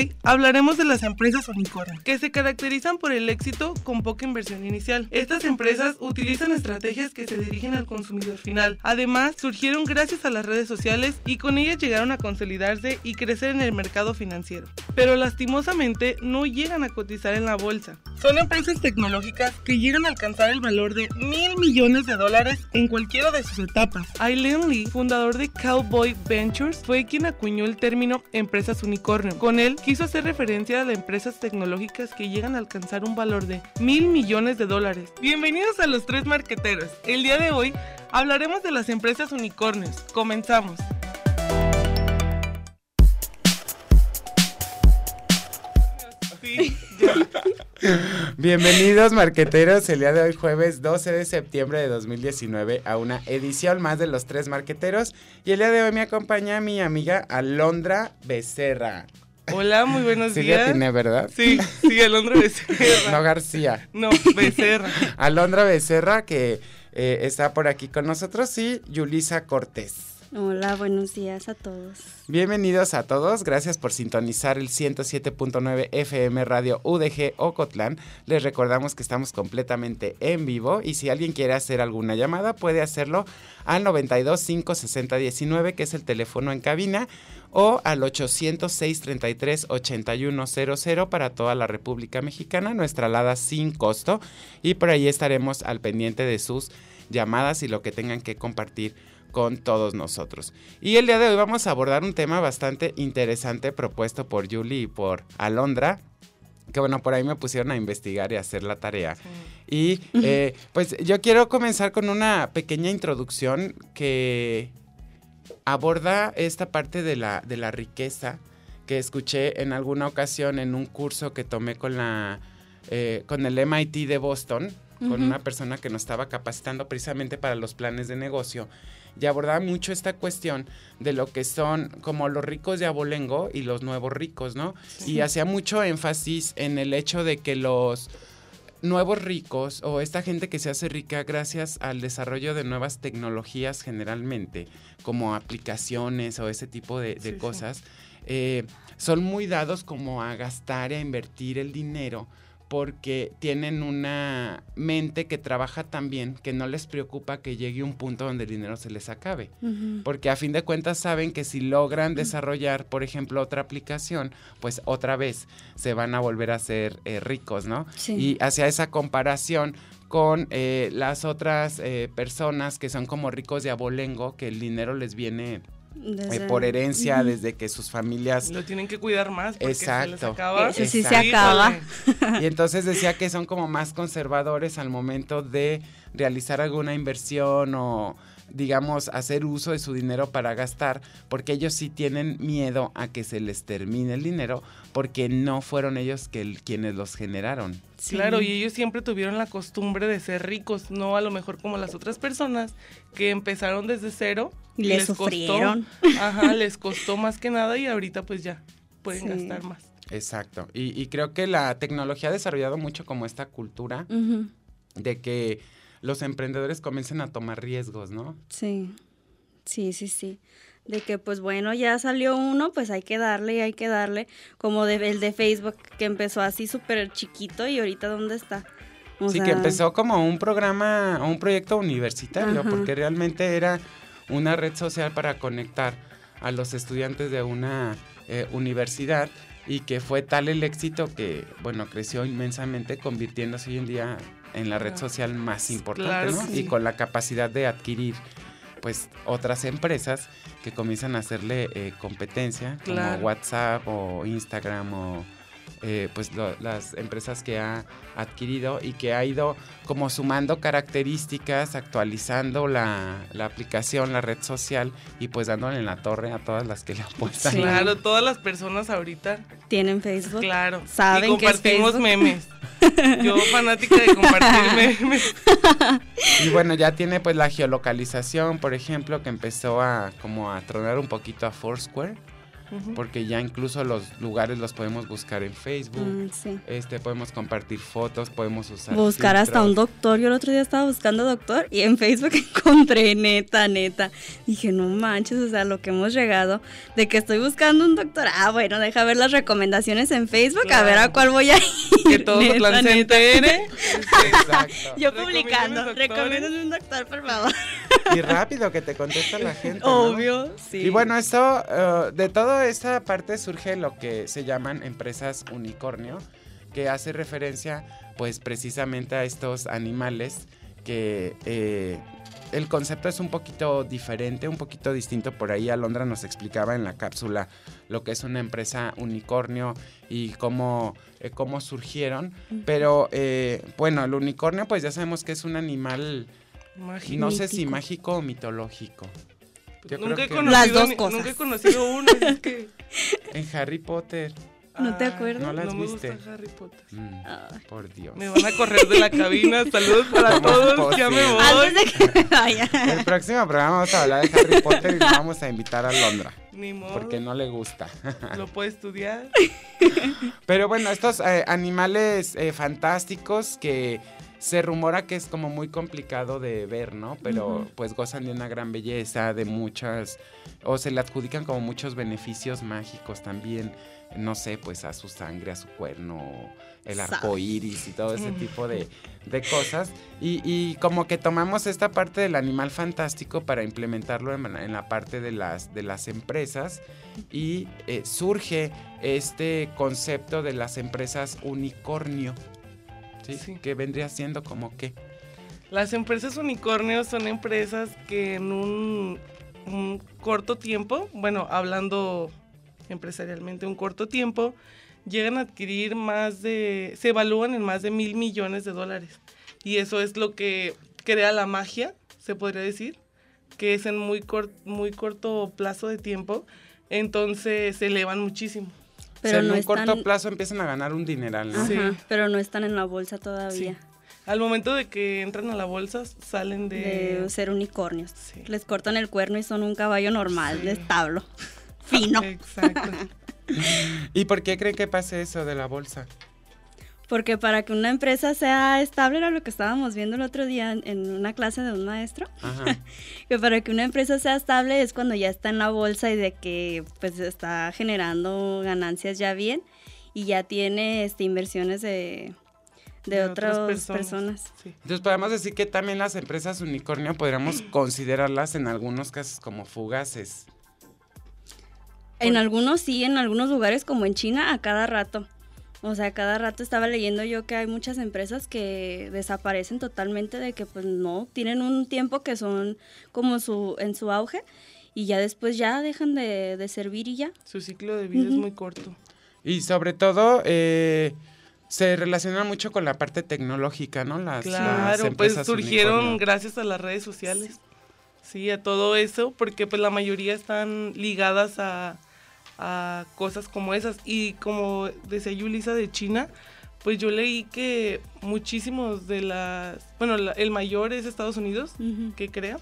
hoy hablaremos de las empresas unicornio, que se caracterizan por el éxito con poca inversión inicial. Estas empresas utilizan estrategias que se dirigen al consumidor final. Además, surgieron gracias a las redes sociales y con ellas llegaron a consolidarse y crecer en el mercado financiero. Pero lastimosamente no llegan a cotizar en la bolsa. Son empresas tecnológicas que llegan a alcanzar el valor de mil millones de dólares en cualquiera de sus etapas. Aileen Lee, fundador de Cowboy Ventures, fue quien acuñó el término empresas unicornio. Con él quiso hacer referencia a las empresas tecnológicas que llegan a alcanzar un valor de mil millones de dólares. Bienvenidos a los tres marqueteros. El día de hoy hablaremos de las empresas unicornios. Comenzamos. Bienvenidos marqueteros el día de hoy jueves 12 de septiembre de 2019 a una edición más de los tres marqueteros y el día de hoy me acompaña mi amiga Alondra Becerra. Hola, muy buenos sí días. Sí, tiene, ¿verdad? Sí, sí, Alondra Becerra. no García. No, Becerra. Alondra Becerra que eh, está por aquí con nosotros y Yulisa Cortés. Hola, buenos días a todos. Bienvenidos a todos, gracias por sintonizar el 107.9 FM Radio UDG Ocotlán. Les recordamos que estamos completamente en vivo y si alguien quiere hacer alguna llamada puede hacerlo al 92 560 19, que es el teléfono en cabina, o al 806 33 8100 para toda la República Mexicana, nuestra alada sin costo y por ahí estaremos al pendiente de sus llamadas y lo que tengan que compartir con todos nosotros. Y el día de hoy vamos a abordar un tema bastante interesante propuesto por Julie y por Alondra. Que bueno, por ahí me pusieron a investigar y a hacer la tarea. Y eh, pues yo quiero comenzar con una pequeña introducción que aborda esta parte de la, de la riqueza que escuché en alguna ocasión en un curso que tomé con, la, eh, con el MIT de Boston, con una persona que nos estaba capacitando precisamente para los planes de negocio y abordaba mucho esta cuestión de lo que son como los ricos de abolengo y los nuevos ricos, ¿no? Y hacía mucho énfasis en el hecho de que los nuevos ricos o esta gente que se hace rica gracias al desarrollo de nuevas tecnologías generalmente, como aplicaciones o ese tipo de, cosas, eh, son muy dados como a gastar y a invertir el dinero porque tienen una mente que trabaja tan bien que no les preocupa que llegue un punto donde el dinero se les acabe. Porque a fin de cuentas saben que si logran desarrollar, por ejemplo, otra aplicación, pues otra vez se van a volver a ser eh, ricos, ¿no? Y hacia esa comparación con eh, las otras eh, personas que son como ricos de abolengo, que el dinero les viene eh, por herencia desde que sus familias lo tienen que cuidar más porque exacto se les acaba. Eso sí se acaba. Y entonces decía que son como más conservadores al momento de realizar alguna inversión o digamos, hacer uso de su dinero para gastar, porque ellos sí tienen miedo a que se les termine el dinero, porque no fueron ellos que quienes los generaron. Claro, y ellos siempre tuvieron la costumbre de ser ricos, no a lo mejor como las otras personas que empezaron desde cero. Y les, sufrieron. ajá, les costó más que nada y ahorita pues ya pueden gastar más. Exacto. Y, creo que la tecnología ha desarrollado mucho como esta cultura de que los emprendedores comiencen a tomar riesgos, ¿no? Sí, sí, sí, sí. De que pues bueno, ya salió uno, pues hay que darle y hay que darle, como el de Facebook que empezó así súper chiquito y ahorita dónde está. sí, que empezó como un programa, un proyecto universitario, porque realmente era una red social para conectar a los estudiantes de una eh, universidad y que fue tal el éxito que, bueno, creció inmensamente, convirtiéndose hoy en día en la red social más importante, ¿no? Y con la capacidad de adquirir pues otras empresas que comienzan a hacerle eh, competencia, como WhatsApp o Instagram o eh, pues las empresas que ha adquirido y que ha ido como sumando características, actualizando la, aplicación, la red social y pues dándole en la torre a todas las que le apuestan. Claro, todas las personas ahorita tienen Facebook. Claro. Saben y compartimos memes. Yo fanática de compartir memes. Y bueno, ya tiene pues la geolocalización, por ejemplo, que empezó a como a tronar un poquito a Foursquare porque ya incluso los lugares los podemos buscar en Facebook, Mm, sí. este podemos compartir fotos, podemos usar Buscar hasta un doctor. Yo el otro día estaba buscando doctor y en Facebook encontré, neta, neta. Dije, no manches, o sea, lo que hemos llegado de que estoy buscando un doctor. Ah, bueno, deja ver las recomendaciones en Facebook, a ver a cuál voy a ir. Que todo neta, se entere. Exacto. Yo publicando, doctores. recomiéndame un doctor, por favor. Y rápido que te contesta la gente. ¿no? Obvio, sí. Y bueno, esto, eh, de toda esta parte surge lo que se llaman empresas unicornio, que hace referencia pues precisamente a estos animales que eh, el concepto es un poquito diferente, un poquito distinto. Por ahí Alondra nos explicaba en la cápsula lo que es una empresa unicornio y cómo, eh, cómo surgieron. Pero eh, bueno, el unicornio pues ya sabemos que es un animal, no sé si mágico o mitológico. Yo nunca he conocido Las dos cosas. Nunca he conocido uno. es que, En Harry Potter. ¿No te acuerdas? ¿No las no me viste? gusta Harry Potter. Mm, por Dios. Me van a correr de la cabina. Saludos para ¿Cómo todos. Ya me voy. Antes de que me vaya. El próximo programa vamos a hablar de Harry Potter y nos vamos a invitar a Londra. Ni modo. Porque no le gusta. Lo puede estudiar. Pero bueno, estos eh, animales eh, fantásticos que se rumora que es como muy complicado de ver, ¿no? Pero pues gozan de una gran belleza, de muchas, o se le adjudican como muchos beneficios mágicos también, no sé, pues a su sangre, a su cuerno, el arco iris y todo ese tipo de, de cosas. Y, y como que tomamos esta parte del animal fantástico para implementarlo en, en la parte de las, de las empresas y eh, surge este concepto de las empresas unicornio. ¿Sí? Sí. Que vendría siendo como que. Las empresas unicornios son empresas que en un, un corto tiempo, bueno, hablando empresarialmente, un corto tiempo, llegan a adquirir más de, se evalúan en más de mil millones de dólares. Y eso es lo que crea la magia, se podría decir, que es en muy, cor- muy corto plazo de tiempo, entonces se elevan muchísimo. O sea, Pero en no un corto plazo empiezan a ganar un dineral, ¿no? Sí. Pero no están en la bolsa todavía. Al momento de que entran a la bolsa, salen de... De ser unicornios. Sí. Les cortan el cuerno y son un caballo normal Sí. de establo. Fino. Exacto. ¿Y por qué creen que pase eso de la bolsa? Porque para que una empresa sea estable, era lo que estábamos viendo el otro día en- una clase de un maestro, Ajá. que para que una empresa sea estable es cuando ya está en la bolsa y de que pues está generando ganancias ya bien y ya tiene este, inversiones de, de, otras personas. Sí. Entonces podemos decir que también las empresas unicornio podríamos considerarlas en algunos casos como fugaces. En algunos sí, en algunos lugares como en China a cada rato. O sea, cada rato estaba leyendo yo que hay muchas empresas que desaparecen totalmente de que pues no, tienen un tiempo que son como su en su auge y ya después ya dejan de, de servir y ya. Su ciclo de vida es muy corto. Y sobre todo eh, se relaciona mucho con la parte tecnológica, ¿no? Las, las Claro, pues surgieron unicornio. gracias a las redes sociales. Sí, a todo eso, porque pues la mayoría están ligadas a, a cosas como esas. Y como decía Yulisa de China, pues yo leí que muchísimos de las... Bueno, la- el mayor es Estados Unidos, Ujú. que crea,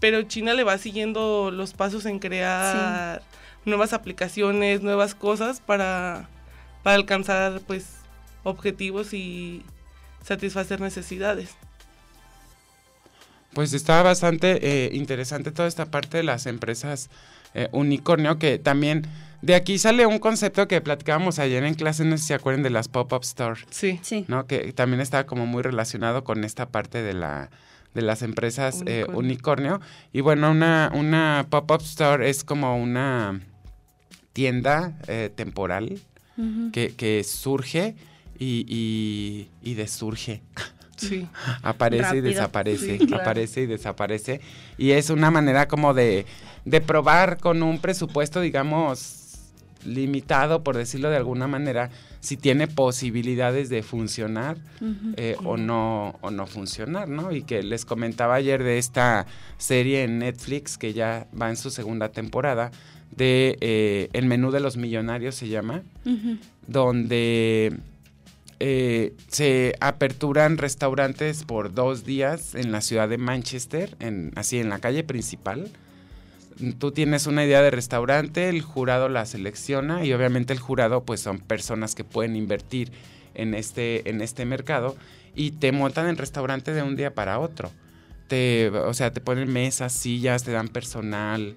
pero China le va siguiendo los pasos en crear nuevas aplicaciones, nuevas cosas para, para alcanzar pues objetivos y satisfacer necesidades. Pues está bastante eh, interesante toda esta parte de las empresas eh, unicornio, que también de aquí sale un concepto que platicábamos ayer en clase, no sé si se acuerdan de las pop-up store, Sí. Sí. ¿no? Que también está como muy relacionado con esta parte de la de las empresas eh, Unicornio. Y bueno, una, una pop-up store es como una tienda eh, temporal que, que surge y, y, y desurge. Sí. Aparece y desaparece, Sí, claro. aparece y desaparece. Y es una manera como de, de probar con un presupuesto, digamos, limitado, por decirlo de alguna manera, si tiene posibilidades de funcionar eh, o, no, o no funcionar, ¿no? Y que les comentaba ayer de esta serie en Netflix que ya va en su segunda temporada, de eh, El menú de los millonarios se llama donde eh, se aperturan restaurantes por dos días en la ciudad de Manchester, en, así en la calle principal. Tú tienes una idea de restaurante, el jurado la selecciona y obviamente el jurado pues son personas que pueden invertir en este, en este mercado y te montan en restaurante de un día para otro. Te, o sea, te ponen mesas, sillas, te dan personal,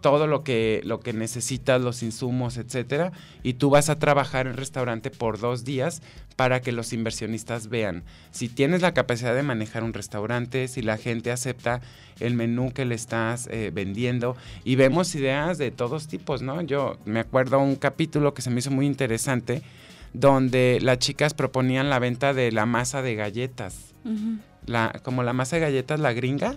todo lo que, lo que necesitas, los insumos, etcétera, y tú vas a trabajar en restaurante por dos días para que los inversionistas vean si tienes la capacidad de manejar un restaurante, si la gente acepta el menú que le estás eh, vendiendo y vemos ideas de todos tipos, ¿no? Yo me acuerdo un capítulo que se me hizo muy interesante donde las chicas proponían la venta de la masa de galletas. La, como la masa de galletas, la gringa,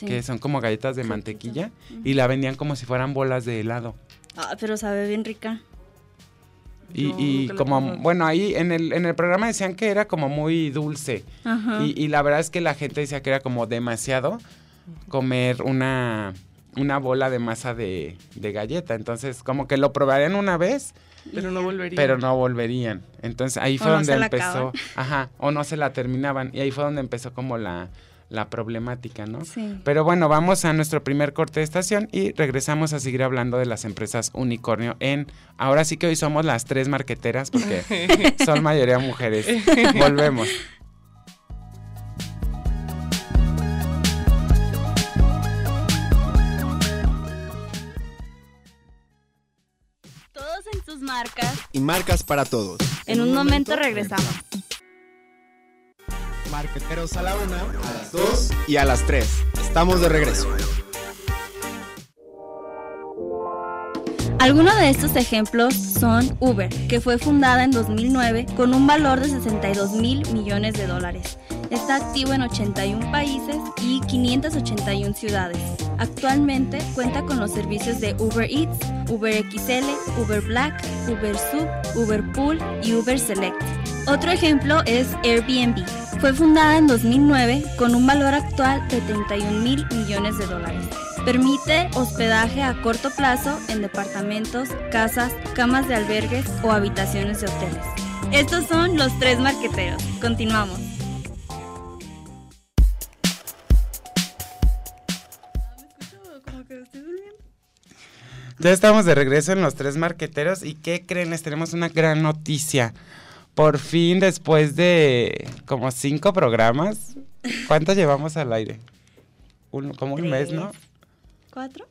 que son como galletas de mantequilla, y la vendían como si fueran bolas de helado. Ah, pero sabe bien rica. Y, como, bueno, ahí en el, en el programa decían que era como muy dulce. Y, y, la verdad es que la gente decía que era como demasiado comer una, una bola de masa de, de galleta. Entonces, como que lo probarían una vez pero no volverían. Pero no volverían. Entonces ahí fue donde empezó. Ajá, o no se la terminaban. Y ahí fue donde empezó como la, la problemática, ¿no? Sí. Pero bueno, vamos a nuestro primer corte de estación y regresamos a seguir hablando de las empresas unicornio en... Ahora sí que hoy somos las tres marqueteras porque son mayoría mujeres. Volvemos. Marcas y marcas para todos. En, un, momento, regresamos. Marqueteros a la una, a las dos y a las tres. Estamos de regreso. Algunos de estos ejemplos son Uber, que fue fundada en 2009 con un valor de 62 mil millones de dólares. Está activo en 81 países y 581 ciudades. Actualmente cuenta con los servicios de Uber Eats, Uber XL, Uber Black, Uber Sub, Uber Pool y Uber Select. Otro ejemplo es Airbnb. Fue fundada en 2009 con un valor actual de 31 mil millones de dólares. Permite hospedaje a corto plazo en departamentos, casas, camas de albergues o habitaciones de hoteles. Estos son los tres marqueteros. Continuamos. Ya estamos de regreso en los tres marqueteros y ¿qué creen? Les tenemos una gran noticia. Por fin, después de como cinco programas, ¿cuántos llevamos al aire? como un mes, ¿no? ¿Cuatro?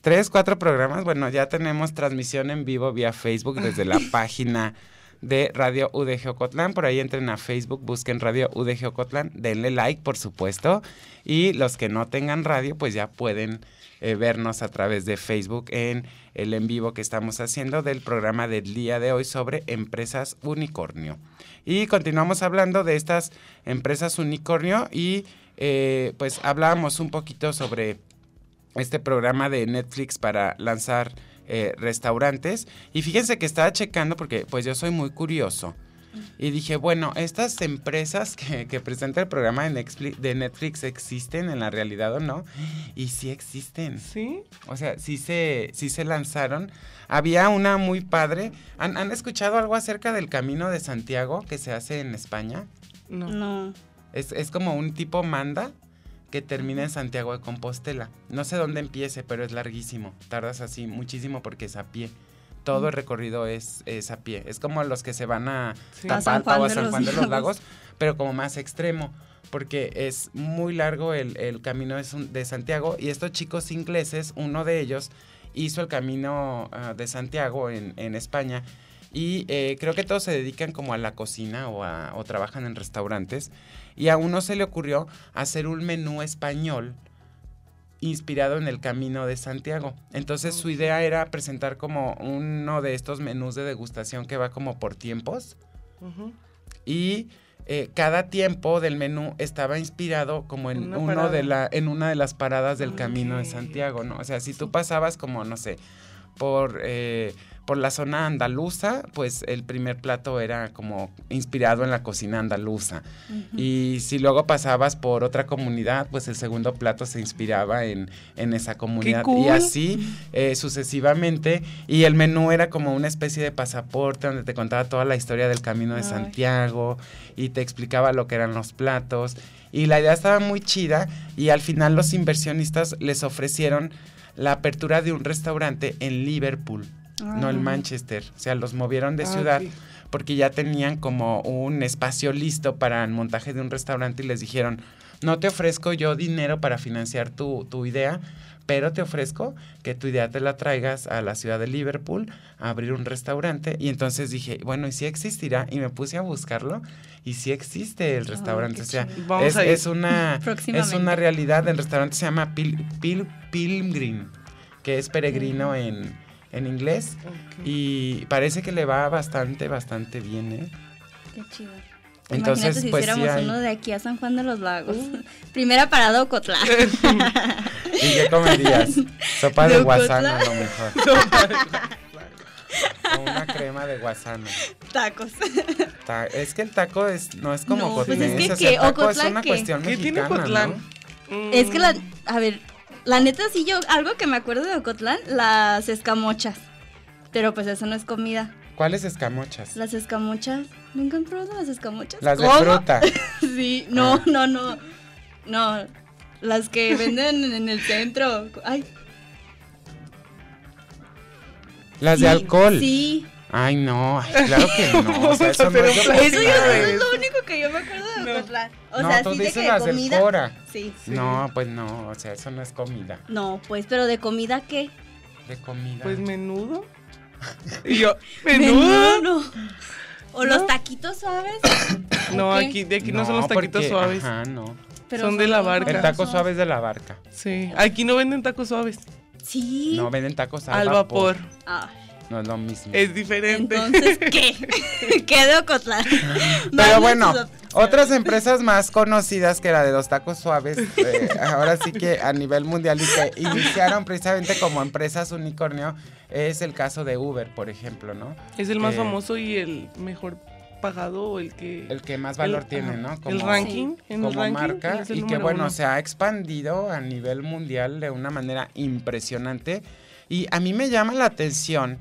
Tres, cuatro programas. Bueno, ya tenemos transmisión en vivo vía Facebook desde la página de Radio UDG Ocotlán. Por ahí entren a Facebook, busquen Radio UDG Ocotlán, denle like, por supuesto. Y los que no tengan radio, pues ya pueden eh, vernos a través de Facebook en el en vivo que estamos haciendo del programa del día de hoy sobre empresas unicornio. Y continuamos hablando de estas empresas unicornio y eh, pues hablábamos un poquito sobre este programa de Netflix para lanzar eh, restaurantes. Y fíjense que estaba checando porque pues yo soy muy curioso. Y dije, bueno, estas empresas que, que presenta el programa de Netflix, de Netflix existen en la realidad o no. Y sí existen. ¿Sí? O sea, sí se, sí se lanzaron. Había una muy padre. ¿Han, ¿Han, escuchado algo acerca del Camino de Santiago que se hace en España? No. No. Es, es como un tipo manda que termina en Santiago de Compostela. No sé dónde empiece, pero es larguísimo. Tardas así muchísimo porque es a pie todo el recorrido es, a pie. Es como los que se van a Tapalpa o a San Juan de los Lagos, pero como más extremo, porque es muy largo el, camino de Santiago y estos chicos ingleses, uno de ellos hizo el camino ah, de Santiago en, España y eh, creo que todos se dedican como a la cocina o, o trabajan en restaurantes y a uno se le ocurrió hacer un menú español inspirado en el Camino de Santiago. Entonces su idea era presentar como uno de estos menús de degustación que va como por tiempos. Y eh, cada tiempo del menú estaba inspirado como en uno de la, en una de las paradas del Camino de Santiago, ¿no? O sea, si tú pasabas como, no sé, por, eh, por la zona andaluza, pues el primer plato era como inspirado en la cocina andaluza. Y si luego pasabas por otra comunidad, pues el segundo plato se inspiraba en, en esa comunidad. cool. Y así eh, sucesivamente. Y el menú era como una especie de pasaporte donde te contaba toda la historia del camino de Ay. Santiago y te explicaba lo que eran los platos. Y la idea estaba muy chida y al final los inversionistas les ofrecieron la apertura de un restaurante en Liverpool, no en Ah. Manchester. O sea, los movieron de Ah, ciudad porque ya tenían como un espacio listo para el montaje de un restaurante y les dijeron, no te ofrezco yo dinero para financiar tu, tu idea, pero te ofrezco que tu idea te la traigas a la ciudad de Liverpool a abrir un restaurante. Y entonces dije, bueno, ¿y si existirá? Y me puse a buscarlo y sí existe el restaurante. qué o sea, es, es una, es una realidad. El restaurante se llama Pil, Pil- Pilgrim, que es peregrino en, en inglés. Y parece que le va bastante, bastante bien, ¿eh? Qué chido. Entonces, Imagínate si pues sí hiciéramos hay- uno de aquí a San Juan de los Lagos. Primera parada Ocotlán. ¿Y qué comerías? Sopa de De guasano a Ocotlán. lo mejor. O una crema de guasano. Tacos. Ta- es que el taco es, no es como No, pues es que o sea, el ¿qué? taco es ¿Ocotlán una qué? cuestión ¿Qué tiene mexicana, Ocotlán? ¿no? Mm, Es que la, a ver, la neta sí yo, algo que me acuerdo de Ocotlán, las escamochas. Pero pues eso no es comida. ¿Cuáles escamochas? Las escamochas, ¿nunca han probado las escamochas? Las de fruta. Sí, no, Ah. no, no. No, las que venden en el centro. Ay, Las sí, de alcohol. Sí. Ay, no, ay, claro que no. O sea, eso no es Eso, yo, eso es lo único que yo me acuerdo de No. Ocotlán. O no, sea, sí de dices que comida. Cora. Sí. Sí. No, pues no, o sea, eso no es comida. No, pues, pero de comida qué? De comida. Pues menudo. Y yo, ¿menudo? Menudo, no. O los No. taquitos suaves. No, aquí, de aquí no, son los taquitos porque- suaves. Ajá, no. Pero Son de la barca. El taco suave es de la barca. Sí, aquí no venden tacos suaves. Sí. No, venden tacos al, Al vapor. Ah, No es lo mismo. Es diferente. entonces, ¿qué? ¿Qué de Ocotlán? Pero bueno, otras empresas más conocidas que la de los tacos suaves, eh, ahora sí que a nivel mundial y que iniciaron precisamente como empresas unicornio, es el caso de Uber, por ejemplo, ¿no? Es el más Eh, famoso y el mejor pagado o el que... El que más valor el- tiene, ¿no? el ranking. En el como ranking, marca el y que bueno, uno. se ha expandido a nivel mundial de una manera impresionante y a mí me llama la atención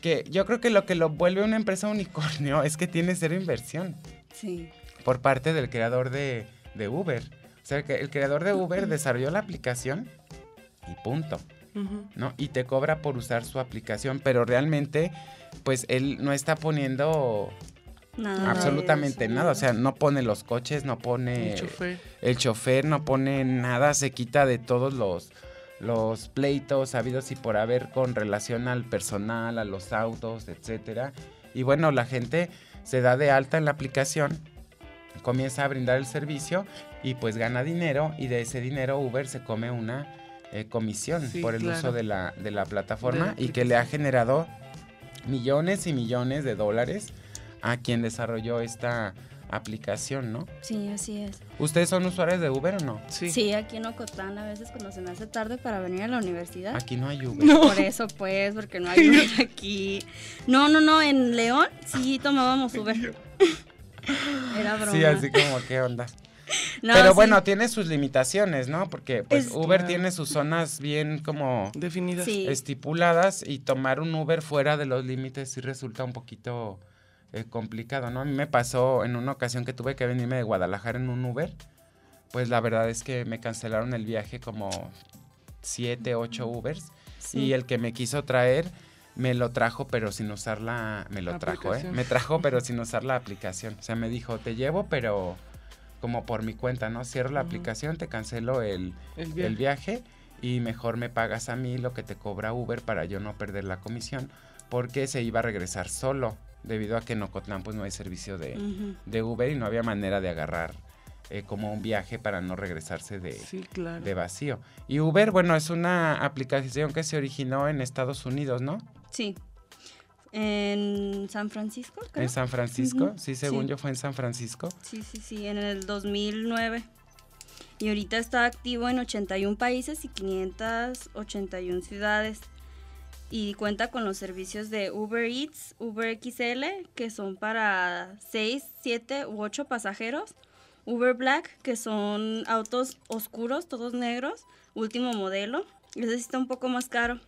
que yo creo que lo que lo vuelve una empresa unicornio es que tiene cero inversión Sí. por parte del creador de, de Uber. O sea, que el creador de Uber desarrolló la aplicación y punto. ¿no? Y te cobra por usar su aplicación, pero realmente, pues él no está poniendo Nada absolutamente eso, nada. O sea, no pone los coches, no pone El chofer. el chofer, no pone nada, se quita de todos los, los pleitos habidos y por haber con relación al personal, a los autos, etcétera. Y bueno, la gente se da de alta en la aplicación, comienza a brindar el servicio y pues gana dinero y de ese dinero Uber se come una eh, comisión Sí, por el claro. uso de la, de la plataforma De y que le ha generado millones y millones de dólares a quien desarrolló esta aplicación, ¿no? Sí, así es. ¿Ustedes son usuarios de Uber o no? Sí. Sí. aquí en Ocotlán a veces cuando se me hace tarde para venir a la universidad. Aquí no hay Uber. No. Por eso pues, porque no hay Uber aquí. No, no, no, en León sí tomábamos Uber. Era broma. Sí, así como, ¿qué onda? No, Pero sí. bueno, tiene sus limitaciones, ¿no? Porque pues Es- Uber Claro. tiene sus zonas bien como Definidas. Sí. estipuladas y tomar un Uber fuera de los límites sí resulta un poquito eh, complicado, ¿no? A mí me pasó en una ocasión que tuve que venirme de Guadalajara en un Uber, pues la verdad es que me cancelaron el viaje como siete, ocho Ubers Sí. y el que me quiso traer me lo trajo pero sin usar la me lo La trajo, ¿eh? aplicación. Me trajo pero sin usar la aplicación. O sea, me dijo, "Te llevo, pero como por mi cuenta, ¿no? Cierro la aplicación, te cancelo el El viaje y mejor me pagas a mí lo que te cobra Uber para yo no perder la comisión porque se iba a regresar solo debido a que en Ocotlán pues no hay servicio de, de Uber y no había manera de agarrar eh, como un viaje para no regresarse de, Sí, claro. de vacío. Y Uber, bueno, es una aplicación que se originó en Estados Unidos, ¿no? Sí. En San Francisco, creo. En San Francisco, sí, según sí. yo fue en San Francisco. Sí, sí, sí, en el 2009. Y ahorita está activo en 81 países y 581 ciudades. Y cuenta con los servicios de Uber Eats, Uber XL, que son para 6, 7 u 8 pasajeros, Uber Black, que son autos oscuros, todos negros, último modelo. Ese sí está un poco más caro.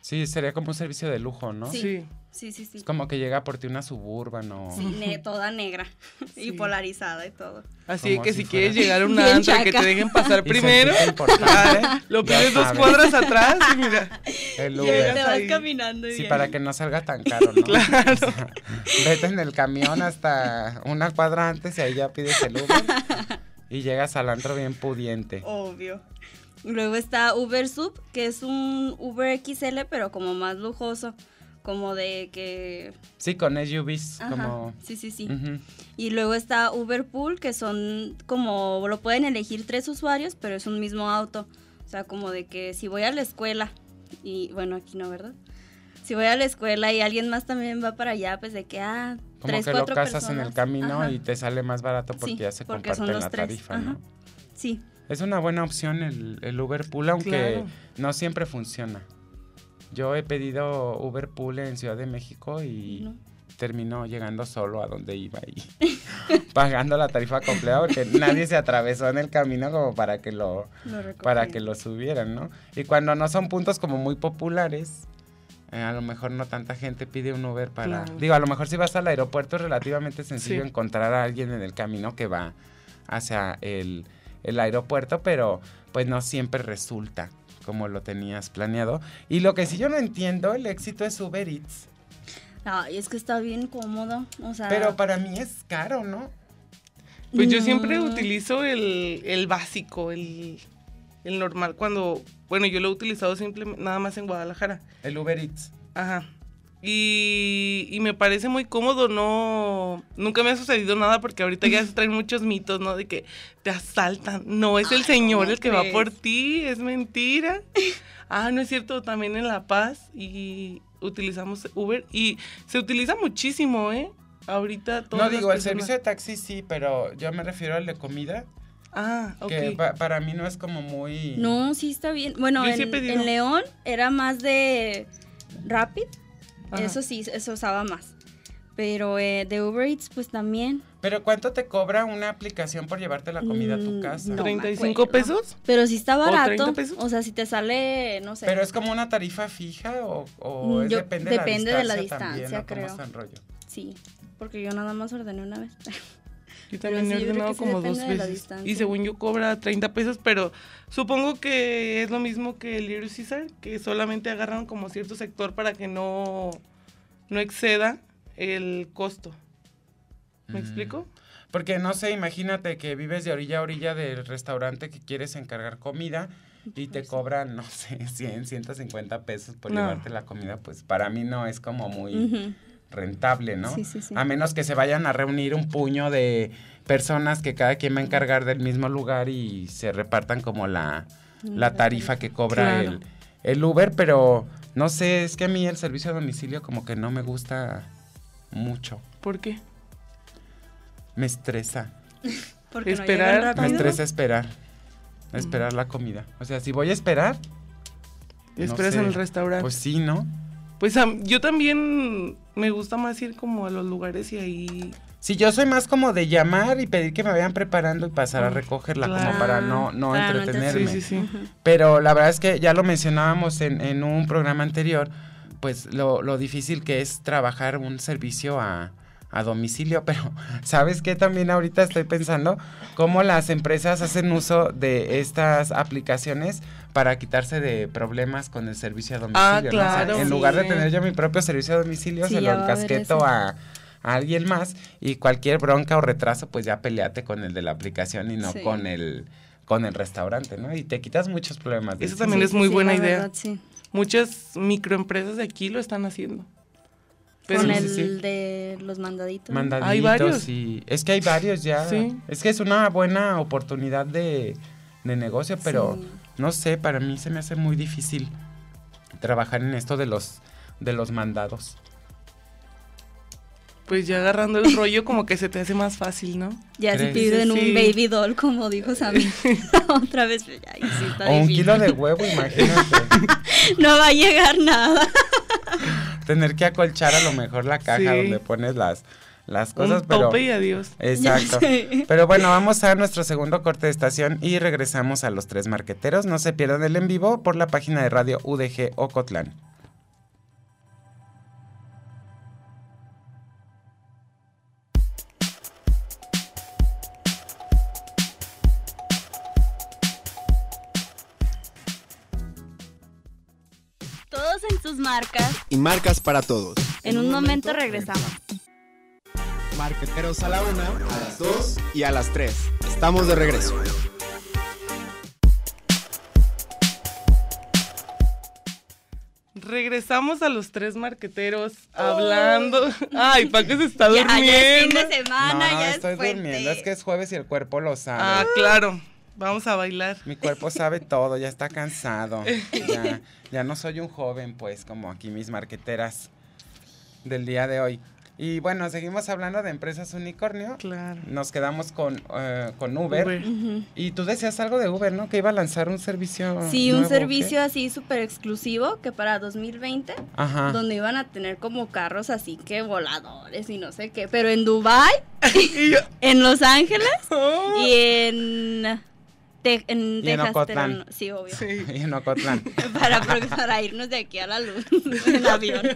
Sí, sería como un servicio de lujo, ¿no? Sí. Sí. Sí, sí, sí. Es como que llega por ti una suburban o... Sí, ne- toda negra Sí. y polarizada y todo. Así Como que si si quieres llegar a una Bien antro y que te dejen pasar Y primero, ah, lo pides dos cuadras atrás y mira. El Y Uber. te vas ahí. caminando y Sí, bien. para que no salga tan caro, ¿no? Claro. O sea, vete en el camión hasta una cuadra antes y ahí ya pides el Uber y llegas al antro bien pudiente. Obvio. Luego está Uber Sub, que es un Uber XL, pero como más lujoso. Como de que. Sí, con SUVs, Ajá, como... Sí, sí, sí. Y luego está Uber Pool, que son como. Lo pueden elegir tres usuarios, pero es un mismo auto. O sea, como de que si voy a la escuela. Y bueno, aquí no, ¿verdad? Si voy a la escuela y alguien más también va para allá, pues de que, ah, Como tres, que lo cuatro casas en el personas. camino Ajá. y te sale más barato porque Sí, ya se porque son comparten los la tres, tarifa, ajá. ¿no? Sí. Es una buena opción el, el Uber Pool, aunque Claro. no siempre funciona. Yo he pedido Uber Pool en Ciudad de México y No. terminó llegando solo a donde iba y pagando la tarifa completa porque nadie se atravesó en el camino como para que lo para que lo subieran, ¿no? Y cuando no son puntos como muy populares, eh, a lo mejor no tanta gente pide un Uber para... Claro. Digo, a lo mejor si vas al aeropuerto es relativamente sencillo Sí. encontrar a alguien en el camino que va hacia el, el aeropuerto, pero pues no siempre resulta como lo tenías planeado. Y lo que sí yo no entiendo, el éxito es Uber Eats. Ay, es que está bien cómodo. O sea. Pero para mí es caro, ¿no? Pues yo siempre utilizo el, el básico, el, el normal, cuando, bueno, yo lo he utilizado simplemente nada más en Guadalajara. El Uber Eats. Ajá. Y, y me parece muy cómodo, no, nunca me ha sucedido nada porque ahorita ya se traen muchos mitos, ¿no? De que te asaltan. No, es el Ay, señor ¿cómo el que va por ti, es mentira. Ah, no es cierto, también en La Paz y utilizamos Uber y se utiliza muchísimo, ¿eh? Ahorita todas No digo, el servicio de taxi sí, pero yo me refiero al de comida, Ah, ok. que pa- para mí no es como muy... No, sí está bien. Bueno, en León era más de Rapid. Ajá. Eso sí, eso usaba más. Pero eh, de Uber Eats, pues también. Pero ¿cuánto te cobra una aplicación por llevarte la comida a tu Mm, casa? no. me ¿35 acuerdo. pesos? Pero sí está 30 barato. pesos? O sea, si te sale, no sé. ¿Pero es como una tarifa fija o, o Mm, es yo- depende, depende de de la la distancia, también, distancia, ¿no? ¿Cómo creo. está el rollo? Sí, porque yo nada más ordené una vez. Yo también sí, he ordenado sí como dos veces. Y según yo cobra 30 pesos, pero supongo que es lo mismo que el Little Caesar, que solamente agarran como cierto sector para que no, no exceda el costo. ¿Me Mm. explico? Porque no sé, imagínate que vives de orilla a orilla del restaurante que quieres encargar comida y te cobran, no sé, 100, 150 pesos por No. llevarte la comida, pues para mí no es como muy. Rentable, ¿no? Sí, sí, sí. A menos que se vayan a reunir un puño de personas que cada quien va a encargar del mismo lugar y se repartan como la, la tarifa que cobra Claro. el, el Uber, pero no sé, es que a mí el servicio a domicilio como que no me gusta mucho, ¿Por qué? me estresa, Porque Esperar, no me estresa esperar, esperar la comida. O sea, si voy a esperar, No Esperas sé. en el restaurante. Pues, sí, ¿no? Am- yo también me gusta más ir como a los lugares y ahí... Sí, yo soy más como de llamar y pedir que me vayan preparando y pasar a Mm, recogerla, claro. como para no, no no entretenerme. Sí, sí, sí. Pero la verdad es que ya lo mencionábamos en, en un programa anterior, pues lo, lo difícil que es trabajar un servicio a, a domicilio, pero ¿sabes qué? También ahorita estoy pensando cómo las empresas hacen uso de estas aplicaciones para quitarse de problemas con el servicio a domicilio. Ah, ¿no? O sea, claro. en lugar de tener yo mi propio servicio a domicilio, Sí, se lo encasqueto a, a alguien más y cualquier bronca o retraso, pues ya peleate con el de la aplicación y no Sí. con el con el restaurante, ¿no? Y te quitas muchos problemas. de Eso también es muy buena la idea. verdad, sí. Muchas microempresas de aquí lo están haciendo. Pero Con sí, el sí, de los mandaditos. Mandaditos Hay varios. y es que hay varios ya. Sí. Es que es una buena oportunidad de, de negocio, pero Sí. no sé, para mí se me hace muy difícil trabajar en esto de los de los mandados. Pues ya agarrando el rollo como que se te hace más fácil, ¿no? Ya si ¿Crees? piden Sí. un baby doll, como dijo Sammy. Otra vez, pues, ya, ahí sí está O un kilo de huevo, imagínate. No va a llegar nada. Tener que acolchar a lo mejor la caja Sí. donde pones las, las cosas, Un pero... tope y adiós. Exacto. Pero bueno, vamos a nuestro segundo corte de estación y regresamos a los tres marqueteros. No se pierdan el en vivo por la página de radio UDG Ocotlán. Marcas. Y marcas para todos. En un momento regresamos. Marqueteros a la una, a las dos y a las tres. Estamos de regreso. Regresamos a los tres marqueteros hablando. Ay, Paco se está Ya, ya es fin durmiendo. de semana, no, ya estoy es durmiendo. Es que es jueves y el cuerpo lo sabe. Ah, claro. Vamos a bailar. Mi cuerpo sabe todo, ya está cansado. Ya, ya no soy un joven, pues, como aquí mis marqueteras del día de hoy. Y bueno, seguimos hablando de empresas unicornio. Claro. Nos quedamos con, eh, con Uber. Y tú decías algo de Uber, ¿no? Que iba a lanzar un servicio. Sí, un servicio así súper exclusivo que para 2020, Ajá. donde iban a tener como carros así que voladores y no sé qué, pero en Dubai, Y yo, en Los Ángeles oh. y en, Te- en Y en Texas. pero Ocotlán. sí, obvio. Sí. Y en Ocotlán. Para, para irnos de aquí a la luz en avión.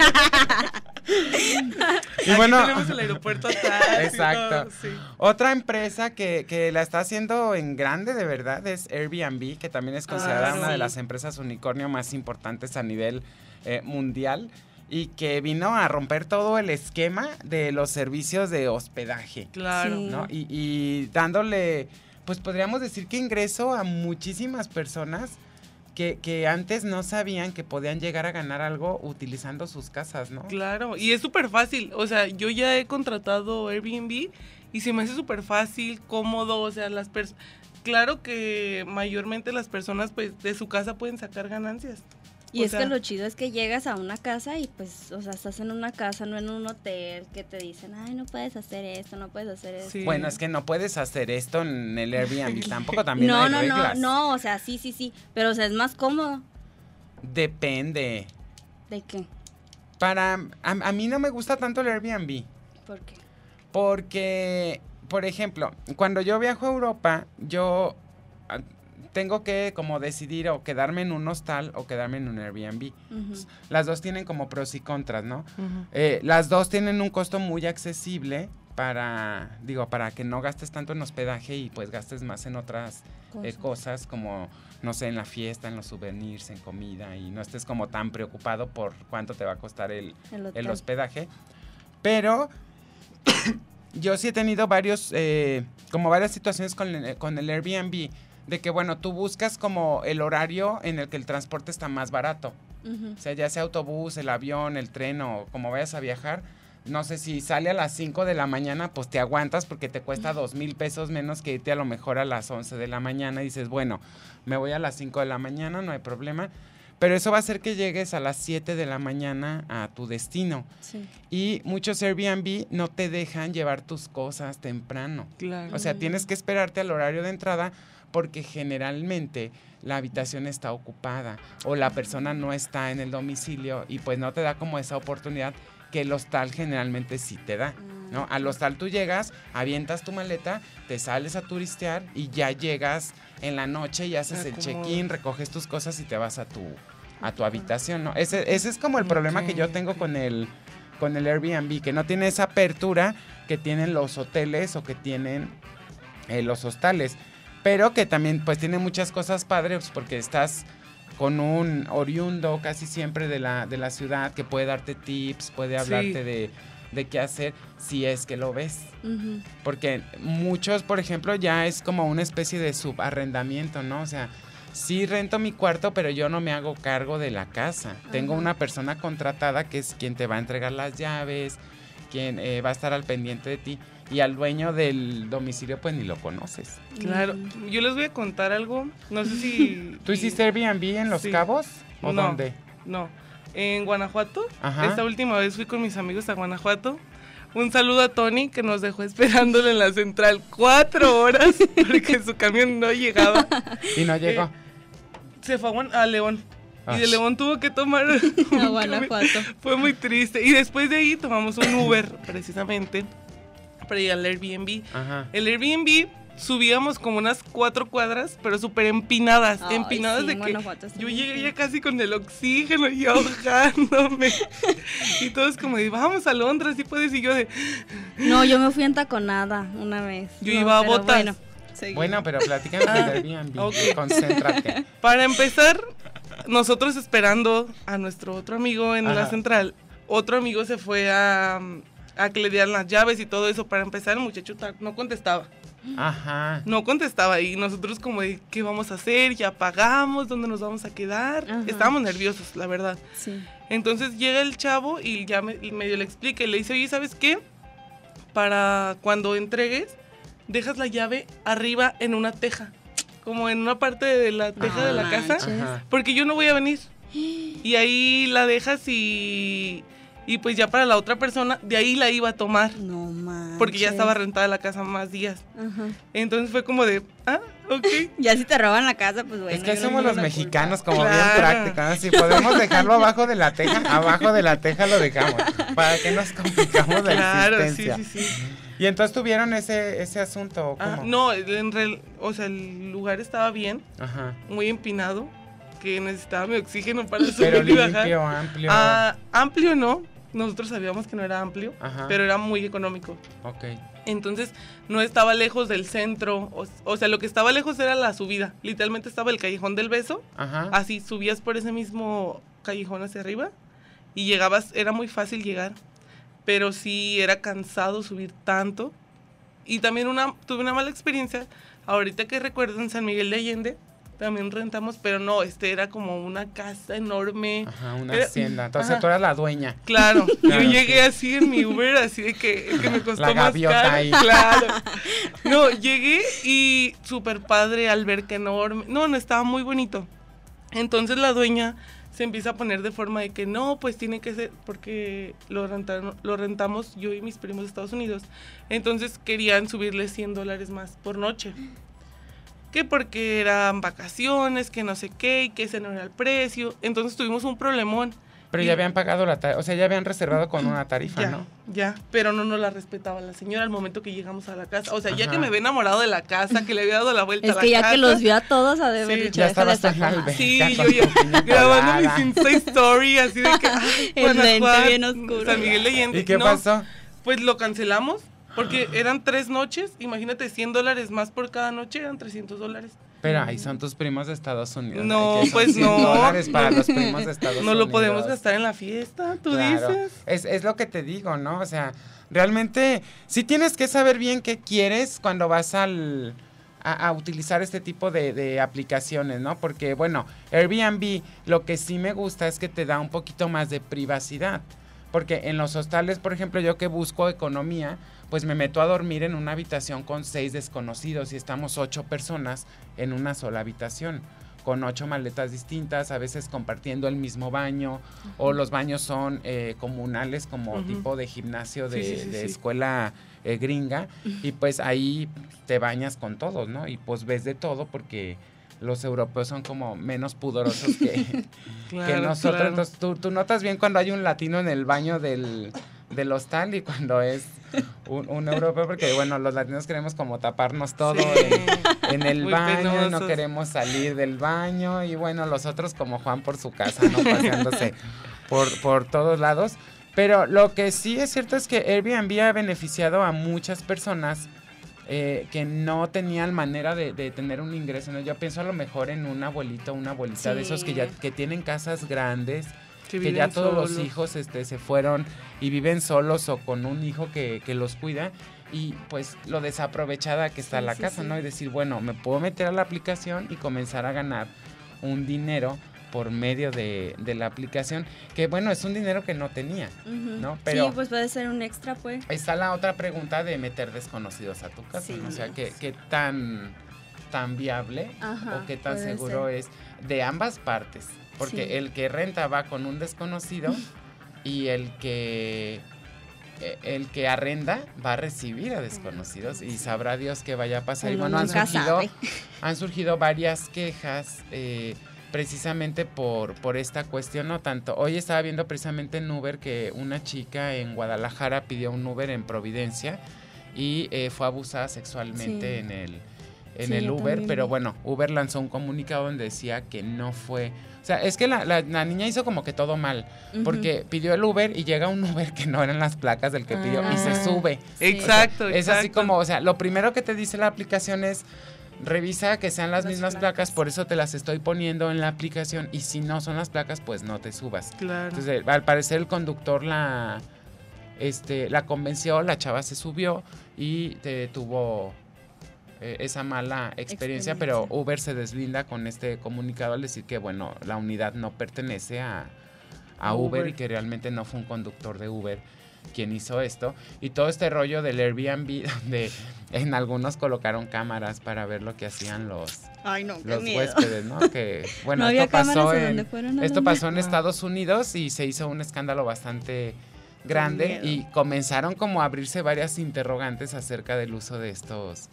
Y Aquí bueno, tenemos el aeropuerto atrás. Exacto. todo, sí. otra empresa que, que la está haciendo en grande de verdad es Airbnb, que también es considerada Ah, una de las empresas unicornio más importantes a nivel eh, mundial y que vino a romper todo el esquema de los servicios de hospedaje. Claro. Sí. ¿no? Y, y dándole, pues podríamos decir que ingreso a muchísimas personas que, que antes no sabían que podían llegar a ganar algo utilizando sus casas, ¿no? Claro, y es súper fácil. O sea, yo ya he contratado Airbnb y se me hace súper fácil, cómodo. O sea, las personas. Claro que mayormente las personas, pues, de su casa pueden sacar ganancias. Y O es sea- que lo chido es que llegas a una casa y pues, o sea, estás en una casa, no en un hotel, que te dicen, ay, no puedes hacer esto, no puedes hacer esto. Sí. Bueno, es que no puedes hacer esto en el Airbnb, tampoco también no, hay no, reglas. no, no, o sea, sí, sí, sí, pero o sea, es más cómodo. Depende. ¿De qué? Para, a, a mí no me gusta tanto el Airbnb, ¿Por qué? porque, por ejemplo, cuando yo viajo a Europa, yo tengo que como decidir o quedarme en un hostal o quedarme en un Airbnb. Ujú. Las dos tienen como pros y contras, ¿no? Eh, las dos tienen un costo muy accesible para, digo, para que no gastes tanto en hospedaje y pues gastes más en otras eh, Cosas. como, no sé, en la fiesta, en los souvenirs, en comida y no estés como tan preocupado por cuánto te va a costar el, El hospedaje. Pero yo sí he tenido varios, eh, como varias situaciones con con el Airbnb, de que bueno, tú buscas como el horario en el que el transporte está más barato. O sea, ya sea autobús, el avión, el tren o como vayas a viajar. No sé si sale a las 5 de la mañana, pues te aguantas porque te cuesta dos mil pesos menos que irte a lo mejor a las 11 de la mañana. Y dices, bueno, me voy a las 5 de la mañana, no hay problema. Pero eso va a hacer que llegues a las 7 de la mañana a tu destino. Sí. Y muchos Airbnb no te dejan llevar tus cosas temprano. Claro. O sea, tienes que esperarte al horario de entrada porque generalmente la habitación está ocupada o la persona no está en el domicilio y pues no te da como esa oportunidad que el hostal generalmente sí te da. ¿no? Al hostal tú llegas, avientas tu maleta, te sales a turistear y ya llegas en la noche y haces Te el check-in, recoges tus cosas y te vas a tu, a tu habitación. ¿no? Ese, ese es como el problema que yo tengo con el, con el Airbnb, que no tiene esa apertura que tienen los hoteles o que tienen eh, los hostales. Pero que también pues tiene muchas cosas padres porque estás con un oriundo casi siempre de la, de la ciudad que puede darte tips, puede Sí. hablarte de, de qué hacer si es que lo ves. Porque muchos, por ejemplo, ya es como una especie de subarrendamiento, ¿no? O sea, sí rento mi cuarto, pero yo no me hago cargo de la casa. Tengo una persona contratada que es quien te va a entregar las llaves, quien eh, va a estar al pendiente de ti. Y al dueño del domicilio, pues ni lo conoces. Claro. Mm. Yo les voy a contar algo. No sé si. ¿Tú hiciste Airbnb en Los Sí. Cabos? ¿O No. dónde? No. En Guanajuato. Ajá. Esta última vez fui con mis amigos a Guanajuato. Un saludo a Tony que nos dejó esperándole en la central cuatro horas porque su camión no llegaba. Y no llegó. Se fue a, León. Y de Ay. León tuvo que tomar A. Guanajuato. Fue muy triste. Y después de ahí tomamos un Uber, precisamente, para ir al Airbnb. Ajá. El Airbnb subíamos como unas cuatro cuadras, pero súper empinadas. Ay, empinadas sí, de que yo llegué ya casi con el oxígeno y ahogándome. y todos como de, vamos a Londres, sí puedes. Y yo de, No, yo me fui en taconada una vez. Yo No, iba a botas. Bueno, pero platícanos Ah, del Airbnb. ok. Concéntrate. para empezar, nosotros esperando a nuestro otro amigo en la central, otro amigo se fue a, a que le dieran las llaves y todo eso. Para empezar, el muchacho no contestaba. Ajá. No contestaba y nosotros como de, ¿qué vamos a hacer? ¿Ya pagamos? ¿Dónde nos vamos a quedar? Ajá. Estábamos nerviosos, la verdad. Sí. Entonces llega el chavo y ya me, y medio le explica y le dice, oye, ¿sabes qué? Para cuando entregues, dejas la llave arriba en una teja, como en una parte de la teja Ah, de la casa, manches. Ajá. porque yo no voy a venir. Y ahí la dejas y, y pues ya para la otra persona, de ahí la iba a tomar, No manches. porque ya estaba rentada la casa más días. Ajá. Entonces fue como de, ah, ok. Ya si te roban la casa, pues bueno. es que no somos los mexicanos culpa. como bien Claro. ¿no? Si podemos dejarlo abajo de la teja, abajo de la teja lo dejamos. ¿Para que nos complicamos la Claro, sí, existencia? sí, sí. Y entonces tuvieron ese, ese asunto. ¿o Ah, cómo? no, en real- o sea, el lugar estaba bien, Ajá. muy empinado, que necesitaba mi oxígeno para subir Pero y bajar. limpio, amplio. Ah, amplio no, nosotros sabíamos que no era amplio, Ajá. pero era muy económico. Ok. Entonces no estaba lejos del centro, o, o sea, lo que estaba lejos era la subida. Literalmente estaba el callejón del beso, Ajá. así subías por ese mismo callejón hacia arriba y llegabas, era muy fácil llegar, pero sí era cansado subir tanto. Y también una, tuve una mala experiencia, ahorita que recuerdo en San Miguel de Allende, también rentamos, pero no, este era como una casa enorme. Ajá, una Era- hacienda. Entonces Ajá. tú eras la dueña. Claro, Claro, yo llegué sí. así en mi Uber, así de que, que me costó La más caro. ahí. Claro. No, llegué y súper padre, alberca enorme. No, no, estaba muy bonito. Entonces la dueña se empieza a poner de forma de que no, pues tiene que ser, porque lo, rentaron, lo rentamos yo y mis primos de Estados Unidos. Entonces querían subirle 100 dólares más por noche. Que porque eran vacaciones, que no sé qué, y que ese no era el precio. Entonces tuvimos un problemón. Pero Y- ya habían pagado la tarifa. O sea, ya habían reservado con una tarifa, Ya, ¿no? ya, pero no nos la respetaba la señora al momento que llegamos a la casa. O sea, ya Ajá. que me ve enamorado de la casa, que le había dado la vuelta Es a la que ya casa. que los vio a todos, ha de Sí, dicho, ya "Esa estabas le en la sacó más". alberca Sí, yo ya grabando mis Insta Story, así de que. ay, El bien oscuro. San Miguel de Allende. ¿Y qué No, pasó? Pues lo cancelamos porque eran tres noches. Imagínate, 100 dólares más por cada noche, eran 300 dólares. Pero ahí son tus primos de Estados Unidos. No, pues 100 no. dólares para los primos de Estados No Unidos. lo podemos gastar en la fiesta, tú Claro. dices. Es, es lo que te digo, ¿no? O sea, realmente sí tienes que saber bien qué quieres cuando vas al, a, a utilizar este tipo de, de aplicaciones, ¿no? Porque, bueno, Airbnb lo que sí me gusta es que te da un poquito más de privacidad. Porque en los hostales, por ejemplo, yo que busco economía, pues me meto a dormir en una habitación con seis desconocidos y estamos ocho personas en una sola habitación con ocho maletas distintas, a veces compartiendo el mismo baño, o los baños son eh, comunales como tipo de gimnasio de, Sí, sí, sí, de sí. escuela eh, gringa, y pues ahí te bañas con todos, ¿no? Y pues ves de todo porque los europeos son como menos pudorosos que, nosotros. claro. Entonces, tú, tú notas bien cuando hay un latino en el baño del, del hostal y cuando es un, un europeo, porque bueno, los latinos queremos como taparnos todo Sí. en, en el Muy baño, no queremos salir del baño y bueno, los otros como Juan por su casa, ¿no? Paseándose por, por todos lados. Pero lo que sí es cierto es que Airbnb ha beneficiado a muchas personas eh, que no tenían manera de, de tener un ingreso. ¿no? Yo pienso a lo mejor en un abuelito, una abuelita de esos que ya que tienen casas grandes, que, ya todos los hijos este, se fueron y viven solos o con un hijo que, que los cuida. Y pues lo desaprovechada que está Sí, la sí, casa, sí. ¿no? Y decir, bueno, me puedo meter a la aplicación y comenzar a ganar un dinero por medio de, de la aplicación, que bueno, es un dinero que no tenía. ¿no? Pero Sí, pues puede ser un extra, pues. está la otra pregunta de meter desconocidos a tu casa, Sí. ¿no? O sea, ¿qué, qué tan, tan viable Ajá, o qué tan seguro ser. es de ambas partes? Porque Sí. el que renta va con un desconocido y el que eh, el que arrenda va a recibir a desconocidos y sabrá Dios qué vaya a pasar. y bueno, han surgido, sabe. han surgido varias quejas eh, precisamente por, por esta cuestión, no tanto. Hoy estaba viendo precisamente en Uber que una chica en Guadalajara pidió un Uber en Providencia y eh, fue abusada sexualmente Sí. en el, en Sí, el Uber, pero bueno, Uber lanzó un comunicado donde decía que no fue... O sea, es que la, la- la niña hizo como que todo mal, porque pidió el Uber y llega un Uber que no eran las placas del que pidió y se Ah. sube. Sí. Exacto, Es así exacto. como, o sea, lo primero que te dice la aplicación es revisa que sean las Las mismas placas. placas. por eso te las estoy poniendo en la aplicación y si no son las placas, pues no te subas. Claro. Entonces, al parecer el conductor la este la convenció, la chava se subió y te tuvo eh, esa mala experiencia, pero. Uber se deslinda con este comunicado al decir que bueno, la unidad no pertenece a, Uber, Uber. y que realmente no fue un conductor de Uber quien hizo esto. Y todo este rollo del Airbnb, donde en algunos colocaron cámaras para ver lo que hacían los, Ay, no, qué los huéspedes, ¿no? Que, bueno, no esto pasó en esto pasó en Ah. Estados Unidos y se hizo un escándalo bastante grande y comenzaron como a abrirse varias interrogantes acerca del uso de estos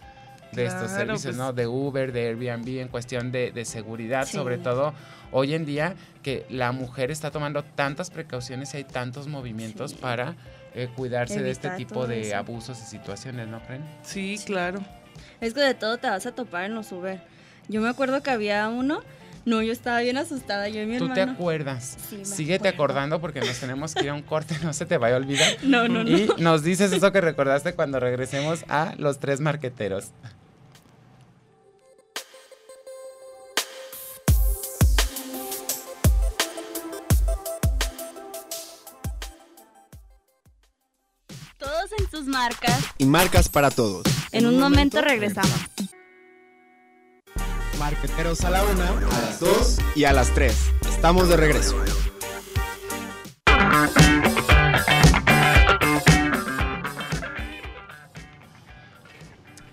de estos servicios, pues. ¿no? De Uber, de Airbnb en cuestión de, de seguridad, Sí. sobre todo hoy en día que la mujer está tomando tantas precauciones y hay tantos movimientos Sí. para eh, cuidarse de este tipo de eso. abusos y situaciones, ¿no creen? Sí, claro. Es que de todo te vas a topar en los Uber. Yo me acuerdo que había uno. No, yo estaba bien asustada. Yo y mi ¿Tú te acuerdas? Sí, me Síguete acuerdo. acordando porque nos tenemos que ir a un corte, no se te vaya a olvidar. No, no, no. Y nos dices eso que recordaste cuando regresemos a los tres marqueteros. Sus marcas. Y marcas para todos. En un momento regresamos. Marqueteros a la una, a las dos y a las tres. Estamos de regreso.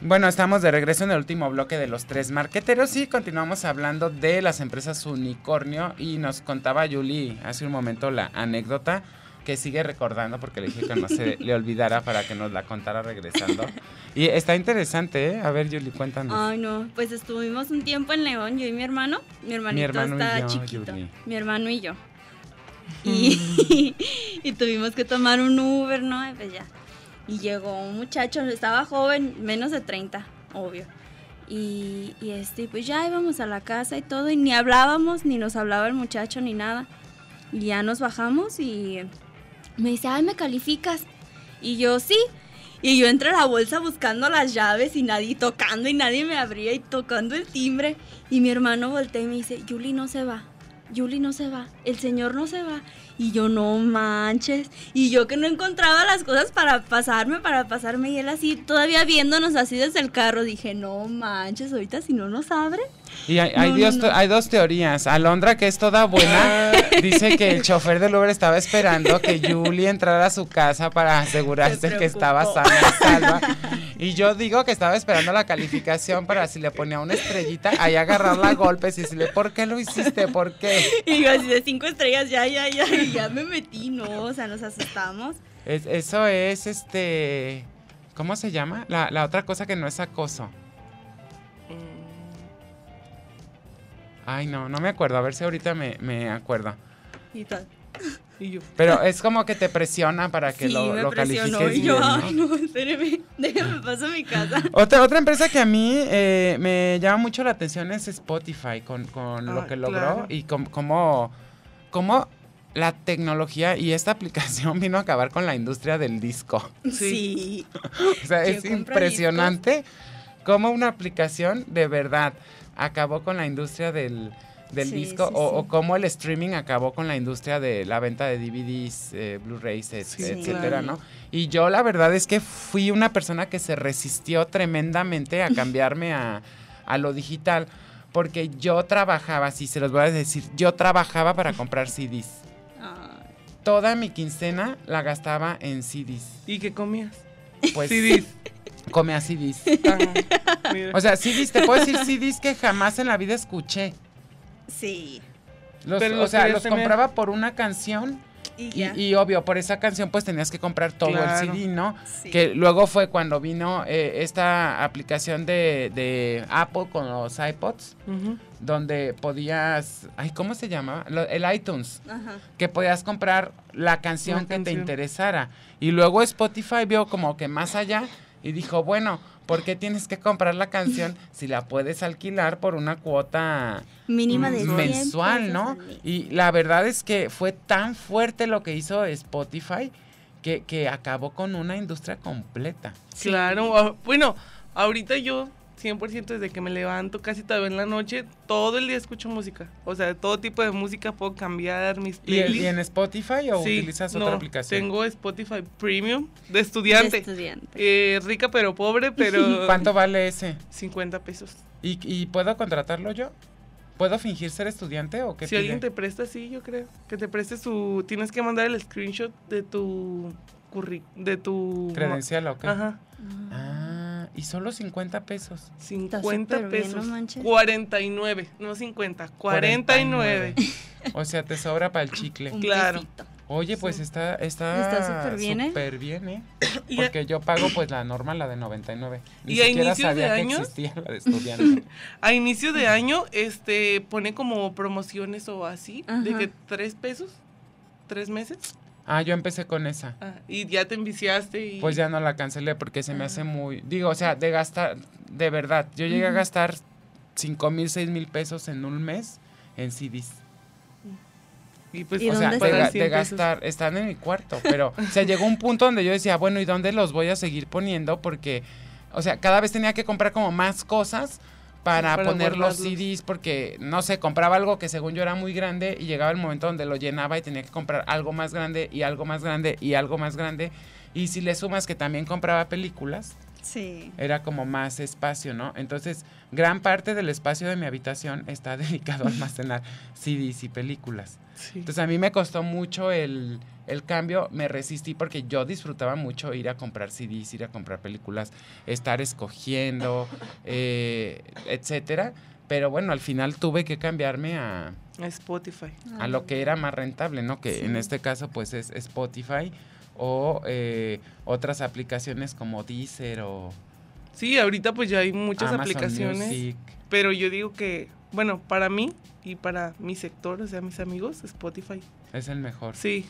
Bueno, estamos de regreso en el último bloque de los tres marqueteros y continuamos hablando de las empresas unicornio y nos contaba Yuli hace un momento la anécdota que sigue recordando porque le dije que no se le olvidara para que nos la contara regresando. Y está interesante, ¿eh? A ver, Yuli, cuéntanos. Ay, no, pues estuvimos un tiempo en León, yo y mi hermano. Mi hermanito hermano y está yo, chiquito. Yuli. Mi hermano y yo. Y, y tuvimos que tomar un Uber, ¿no? Y pues ya. Y llegó un muchacho, estaba joven, menos de 30, obvio. Y, y este, pues ya íbamos a la casa y todo, y ni hablábamos, ni nos hablaba el muchacho, ni nada. Y ya nos bajamos y me dice, ay, ¿me calificas? Y yo, sí. Y yo entré a la bolsa buscando las llaves y nadie tocando y nadie me abría y tocando el timbre. Y mi hermano voltea y me dice, Yuli no se va, Yuli no se va, el señor no se va. Y yo, no manches. Y yo que no encontraba las cosas para pasarme, para pasarme. Y él así, todavía viéndonos así desde el carro, dije, no manches, ahorita si no nos abre. Y hay, hay No, dios- no, no. hay dos teorías. Alondra, que es toda buena, dice que el chofer del Uber estaba esperando que Julie entrara a su casa para asegurarse Se que estaba sana y salva. Y yo digo que estaba esperando la calificación para si le ponía una estrellita, ahí agarrarla a golpes y decirle, ¿por qué lo hiciste? ¿Por qué? Y yo así de cinco estrellas, ya, ya, ya. Ya me metí, no, o sea, nos asustamos. Es- eso es este. ¿Cómo se llama? La, la otra cosa que no es acoso. Ay, no, no me acuerdo. A ver si ahorita me, me acuerdo. Y tal. Y yo. Pero es como que te presiona para que sí, lo, me lo presionó. califiques Y yo, bien, ay, no, espéreme, déjame paso a mi casa. Otra, otra empresa que a mí eh, me llama mucho la atención es Spotify con, con lo Ah, que logró claro. y cómo, cómo la tecnología y esta aplicación vino a acabar con la industria del disco. Sí. O sea, ¿Quién es impresionante cómo una aplicación de verdad acabó con la industria del, del Sí, disco sí, o, sí. o cómo el streaming acabó con la industria de la venta de DVDs, eh, Blu-rays, et- Sí, etcétera, claro. ¿no? Y yo la verdad es que fui una persona que se resistió tremendamente a cambiarme a, a lo digital porque yo trabajaba, si se los voy a decir, yo trabajaba para comprar CDs. Toda mi quincena la gastaba en CDs. ¿Y qué comías? Pues CDs. Come a CDs. Ah. O sea, CDs, te puedo decir CDs que jamás en la vida escuché. sí. Los- Pero o los sea, los tener. compraba por una canción Y Y, ya. y obvio, por esa canción pues tenías que comprar todo Claro. el CD, ¿no? Sí. Que luego fue cuando vino eh, esta aplicación de, de Apple con los iPods, donde podías, ay, ¿cómo se llama? Lo- el iTunes, Ajá. que podías comprar la canción La que te interesara. Y luego Spotify vio como que más allá y dijo, bueno, ¿por qué tienes que comprar la canción si la puedes alquilar por una cuota Mínima de 100 mensual, ¿no? Y la verdad es que fue tan fuerte lo que hizo Spotify que, que acabó con una industria completa. Claro, ah, bueno, ahorita yo 100% desde que me levanto casi todavía en la noche, todo el día escucho música. O sea, todo tipo de música puedo cambiar mis ¿Y, en- playlists. y en Spotify o Sí, utilizas no, otra aplicación? Tengo Spotify Premium de De estudiante. estudiante. Eh, rica pero pobre, pero ¿Cuánto vale ese? 50 pesos. ¿Y, y puedo contratarlo yo? ¿Puedo fingir ser estudiante o qué Si alguien te presta, sí, yo creo. Que te preste su... Tienes que mandar el screenshot de tu... curri- de tu... ¿Credencial o qué? Ajá. Ah, y solo 50 pesos. 50 súper bien, pesos. no manches. 49, no 50, 49. O sea, te sobra para el chicle. Un claro. pesito. Oye, pues Sí. está está Está súper bien, ¿eh? súper bien, ¿eh? Porque yo pago pues la normal, la de 99. Ni ¿Y a siquiera inicios de sabía que años? existía la de estudiante. a inicio de año, este, pone como promociones o así, de Ajá. que tres pesos, tres meses, ah, yo empecé con esa. ah, y ya te enviciaste y... Pues ya no la cancelé porque se me hace Ah. muy... Digo, o sea, de gastar, de verdad, yo llegué a gastar 5 mil, 6 mil pesos en un mes en CDs. Y pues, ¿Y O sea, de, pagan ga- están? 100 de gastar, están en mi cuarto, pero o sea, llegó un punto donde yo decía, bueno, ¿y dónde los voy a seguir poniendo? Porque, o sea, cada vez tenía que comprar como más cosas para, Para poner los. CDs, porque, no sé, compraba algo que según yo era muy grande y llegaba el momento donde lo llenaba y tenía que comprar algo más grande y algo más grande y algo más grande. Y si le sumas que también compraba películas, Sí. era como más espacio, ¿no? Entonces, gran parte del espacio de mi habitación está dedicado a almacenar CDs y películas. Sí. Entonces a mí me costó mucho el, el cambio, me resistí porque yo disfrutaba mucho ir a comprar CDs, ir a comprar películas, estar escogiendo, eh, etcétera. Pero bueno, al final tuve que cambiarme a, A Spotify. a lo que era más rentable, ¿no? Que en este caso pues es Spotify o eh, otras aplicaciones como Deezer o Sí, ahorita pues ya hay muchas Amazon aplicaciones, Music. pero yo digo que, bueno, para mí y para mi sector, o sea, mis amigos, Spotify. Es el mejor. Sí,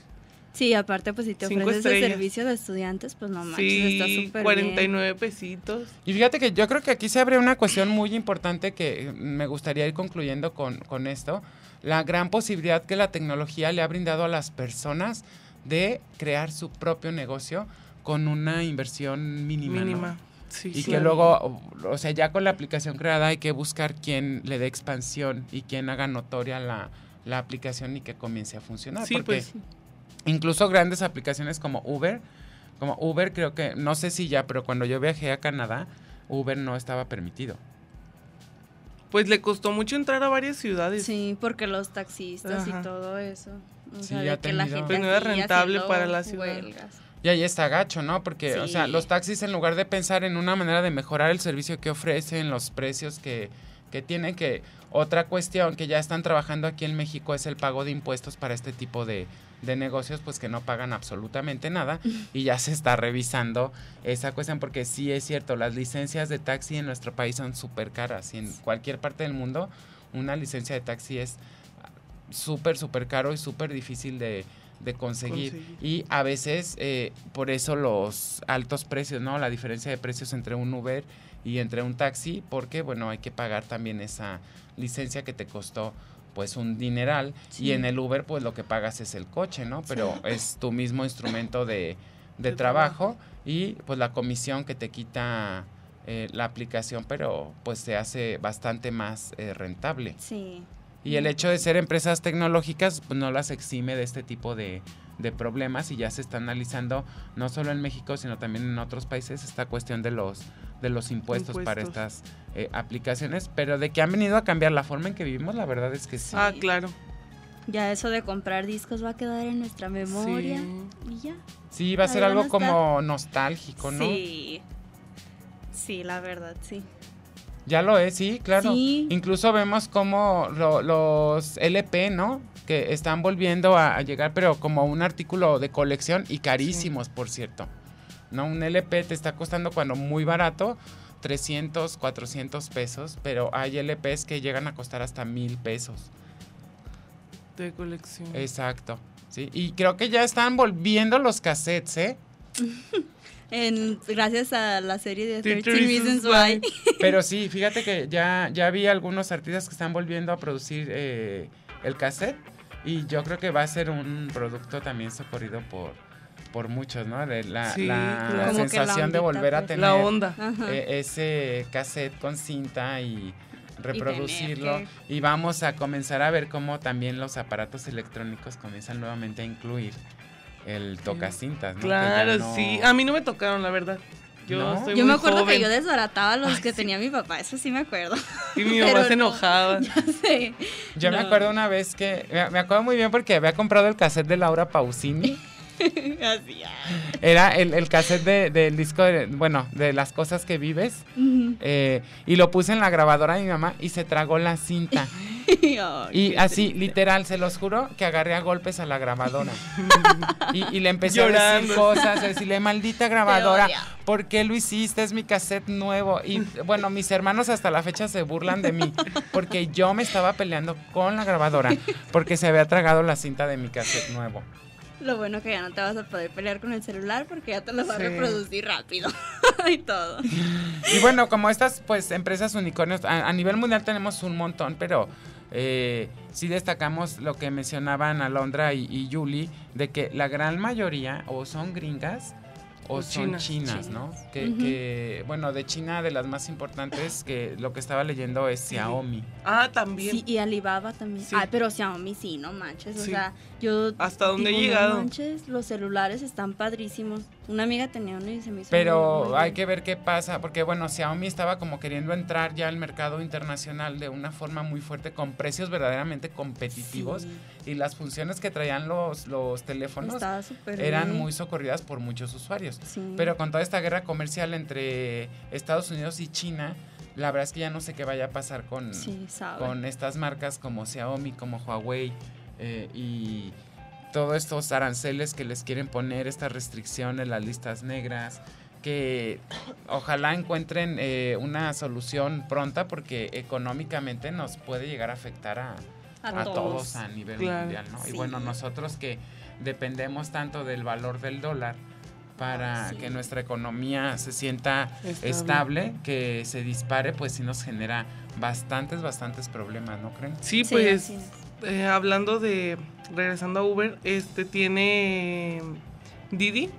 Sí, aparte, pues si te Cinco ofreces el servicio de estudiantes, pues no manches, está sí, súper 49 pesitos. Y fíjate que yo creo que aquí se abre una cuestión muy importante que me gustaría ir concluyendo con, con esto. La gran posibilidad que la tecnología le ha brindado a las personas de crear su propio negocio con una inversión mínima. ¿no? Mínima. Sí, Y sí. que luego, o sea, ya con la aplicación creada hay que buscar quién le dé expansión y quién haga notoria la, la aplicación y que comience a funcionar. Sí, porque pues. Incluso grandes aplicaciones como Uber, como Uber creo que, no sé si ya, pero cuando yo viajé a Canadá, Uber no estaba permitido. Pues le costó mucho entrar a varias ciudades. Sí, porque los taxistas Ajá. y todo eso. O Sí, sea, ya que la gente Pues no era rentable para la ciudad. huelgas. Y ahí está gacho, ¿no? Porque, o sea, los taxis en lugar de pensar en una manera de mejorar el servicio que ofrecen, los precios que, que tienen, que otra cuestión que ya están trabajando aquí en México es el pago de impuestos para este tipo de, de negocios, pues que no pagan absolutamente nada y ya se está revisando esa cuestión porque sí es cierto, las licencias de taxi en nuestro país son súper caras y en cualquier parte del mundo una licencia de taxi es súper, súper caro y súper difícil de, de conseguir. Conseguir. Y a veces, eh, por eso los altos precios, ¿no? La diferencia de precios entre un Uber y entre un taxi, porque, bueno, hay que pagar también esa licencia que te costó pues un dineral y en el Uber pues lo que pagas es el coche, ¿no? Pero es tu mismo instrumento de, de De trabajo y pues la comisión que te quita eh, la aplicación, pero pues se hace bastante más eh, rentable. Sí. Y el hecho de ser empresas tecnológicas pues, no las exime de este tipo de, de problemas y ya se está analizando no solo en México, sino también en otros países esta cuestión de los, de los impuestos, para estas eh, aplicaciones, pero de que han venido a cambiar la forma en que vivimos, la verdad es que sí. Ah, claro. Ya eso de comprar discos va a quedar en nuestra memoria. Sí. Y ya. Sí, va a ser algo como nostálgico, ¿no? Sí. Sí, la verdad, sí. Ya lo es, sí, claro. Sí. Incluso vemos como lo- los LP, ¿no? Que están volviendo a, a llegar, pero como un artículo de colección y carísimos, por cierto. ¿No? Un LP te está costando cuando muy barato 300, 400 pesos, pero hay LPs que llegan a costar hasta mil pesos. De colección. Exacto. Sí, y creo que ya están volviendo los cassettes, ¿eh? En- gracias a la serie de 13 13 Reasons Reasons Why. Pero sí, fíjate que ya, ya vi algunos artistas que están volviendo a producir eh, el cassette y yo creo que va a ser un producto también socorrido por, por muchos, ¿no? De la Sí, la sensación de volver a pues. tener La onda. Eh, ese cassette con cinta y reproducirlo y vamos a comenzar a ver cómo también los aparatos electrónicos comienzan nuevamente a incluir el tocacintas, ¿no? Claro, no- sí. A mí no me tocaron, la verdad. Yo ¿No? soy Yo muy me acuerdo joven. que yo desbarataba los que tenía mi papá, eso sí me acuerdo. Y mi mamá se no. enojaba. Yo me acuerdo una vez que, me- me acuerdo muy bien porque había comprado el cassette de Laura Pausini. Así, ah. Era el, el cassette de- del disco, de- bueno, de las cosas que vives. Eh, y lo puse en la grabadora de mi mamá y se tragó la cinta. Y así, triste. literal, se los juro que agarré a golpes a la grabadora. Y, y le empecé a decir cosas, a decirle, maldita grabadora. ¿por qué lo hiciste? Es mi cassette nuevo. Y bueno, mis hermanos hasta la fecha se burlan de mí, porque yo me estaba peleando con la grabadora, porque se había tragado la cinta de mi cassette nuevo. Lo bueno que ya no te vas a poder pelear con el celular porque ya te lo va a reproducir rápido y todo. Y bueno, como estas pues empresas unicornios, a, a nivel mundial tenemos un montón, pero eh, sí destacamos lo que mencionaban Alondra y, y Yuli, de que la gran mayoría o son gringas o, O son chinas. chinas, ¿no? Que, bueno, de China de las más importantes, que lo que estaba leyendo es Xiaomi. Ah, también. Sí, y Alibaba también. Sí. Ay, pero Xiaomi sí, no manches. O sea, yo. ¿Hasta dónde he llegado? No manches, los celulares están padrísimos. Una amiga tenía uno y se me hizo. Pero muy- muy hay bien. que ver qué pasa, porque bueno, Xiaomi estaba como queriendo entrar ya al mercado internacional de una forma muy fuerte, con precios verdaderamente competitivos. Sí, Y las funciones que traían los, los teléfonos eran bien. muy socorridas por muchos usuarios. Sí. Pero con toda esta guerra comercial entre Estados Unidos y China, la verdad es que ya no sé qué vaya a pasar con, Sí, con estas marcas como Xiaomi, como Huawei eh, y todos estos aranceles que les quieren poner, estas restricciones, las listas negras, que ojalá encuentren eh, una solución pronta porque económicamente nos puede llegar a afectar a, A a todos. todos a nivel Claro. mundial, ¿no? Y bueno, nosotros que dependemos tanto del valor del dólar para Sí. que nuestra economía se sienta Estable. estable, que se dispare, pues sí nos genera bastantes, bastantes problemas, ¿no creen? Sí, pues. Eh, hablando de regresando a Uber, este tiene Didi,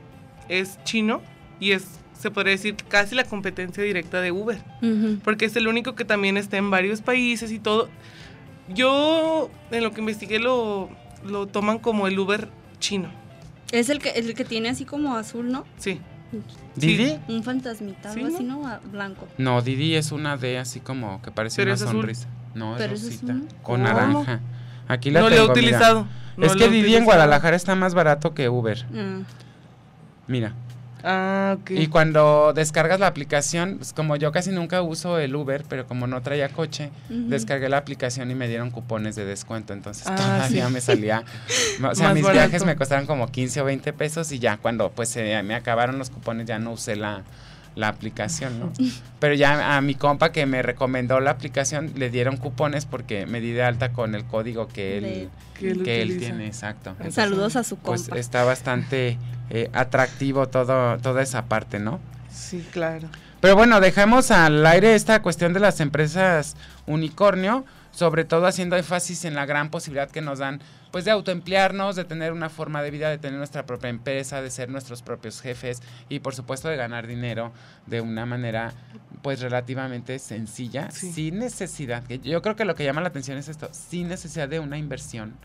es chino y es se podría decir casi la competencia directa de Uber, porque es el único que también está en varios países y todo. Yo en lo que investigué lo lo toman como el Uber chino. Es el que, el que tiene así como azul, ¿no? Sí. ¿Didi? Un fantasmita, algo ¿no? así, ¿no? Blanco. No, Didi es una D así como que parece Pero una azul. sonrisa. No, es Pero es rosita, con ¿Cómo? naranja. Aquí la no lo he tengo, utilizado. no es que Didi en. Guadalajara está más barato que Uber. Ah. Mira. Ah, ok. Y cuando descargas la aplicación, pues, como yo casi nunca uso el Uber, pero como no traía coche, descargué la aplicación y me dieron cupones de descuento. Entonces Ah, todavía sí. me salía. O sea, Más mis barato. viajes me costaron como 15 o 20 pesos y ya cuando pues se me acabaron los cupones ya no usé la, la aplicación, ¿no? Pero ya a mi compa que me recomendó la aplicación le dieron cupones porque me di de alta con el código que él, De- Que él que él utiliza. tiene, exacto. Entonces, Saludos a su Pues compa. está bastante eh, atractivo todo, toda esa parte, ¿no? Sí, claro. Pero bueno, dejamos al aire esta cuestión de las empresas unicornio, sobre todo haciendo énfasis en la gran posibilidad que nos dan pues de autoemplearnos, de tener una forma de vida, de tener nuestra propia empresa, de ser nuestros propios jefes y por supuesto de ganar dinero de una manera pues relativamente sencilla, Sí. sin necesidad. Yo creo que lo que llama la atención es esto, sin necesidad de una inversión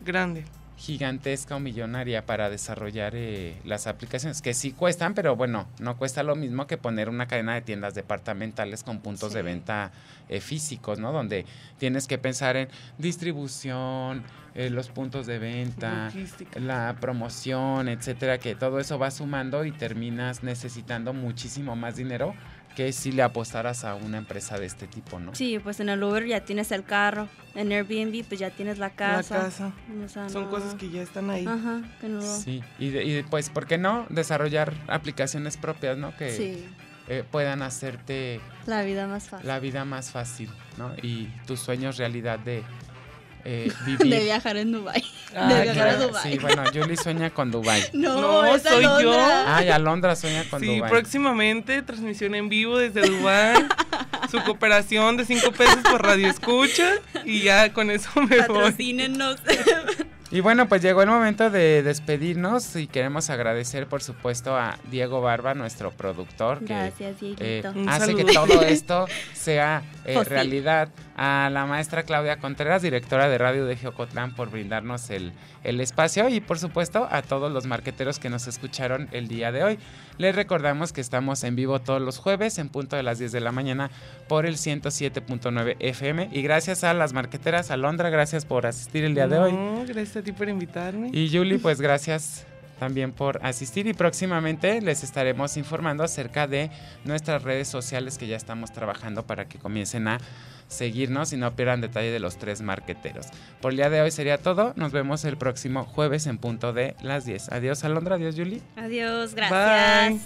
Grande. Gigantesca o millonaria para desarrollar eh, las aplicaciones, que sí cuestan, pero bueno, no cuesta lo mismo que poner una cadena de tiendas departamentales con puntos de venta eh, físicos, ¿no? Donde tienes que pensar en distribución, eh, los puntos de venta, Logística. la promoción, etcétera, que todo eso va sumando y terminas necesitando muchísimo más dinero que si le apostaras a una empresa de este tipo, ¿no? Sí, pues en el Uber ya tienes el carro, en Airbnb pues ya tienes la casa. La casa. O sea, Son no- cosas que ya están ahí. Ajá, que no... Sí, y, de- y pues, ¿por qué no desarrollar aplicaciones propias, ¿no? Que Sí, eh, puedan hacerte la vida más fácil. la vida más fácil, ¿no? Y tus sueños realidad de eh, vivir. De viajar en Dubai. Ah, de viajar a. Dubai. Sí, bueno, Julie sueña con Dubai. No, No, es soy yo. Ay, Alondra sueña con Sí, Dubai. próximamente transmisión en vivo desde Dubái. su cooperación de 5 pesos por radio escucha. Y ya con eso me voy. Patrocínenos. Y bueno, pues llegó el momento de despedirnos y queremos agradecer, por supuesto, a Diego Barba, nuestro productor, que Gracias, eh, hace que todo esto sea eh, realidad. A la maestra Claudia Contreras, directora de Radio de Geocotlán, por brindarnos el, el espacio y por supuesto a todos los marqueteros que nos escucharon el día de hoy. Les recordamos que estamos en vivo todos los jueves en punto de las 10 de la mañana por el 107.9 FM y gracias a las marqueteras, Alondra, gracias por asistir el día de hoy. No, gracias a ti por invitarme. Y Julie, pues gracias también por asistir y próximamente les estaremos informando acerca de nuestras redes sociales que ya estamos trabajando para que comiencen a seguirnos y no pierdan detalle de los tres marqueteros. Por el día de hoy sería todo. Nos vemos el próximo jueves en punto de las 10. Adiós Alondra, adiós Julie. Adiós, gracias.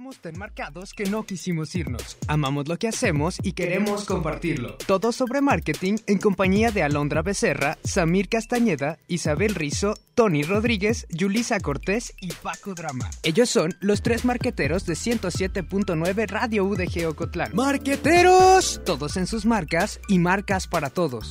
Quedamos tan marcados que no quisimos irnos. Amamos lo que hacemos y queremos compartirlo. Todo sobre marketing en compañía de Alondra Becerra, Samir Castañeda, Isabel Rizo, Tony Rodríguez, Yulisa Cortés y Paco Drama. Ellos son los tres marqueteros de 107.9 Radio UDG Ocotlán. ¡Marqueteros! Todos en sus marcas y marcas para todos.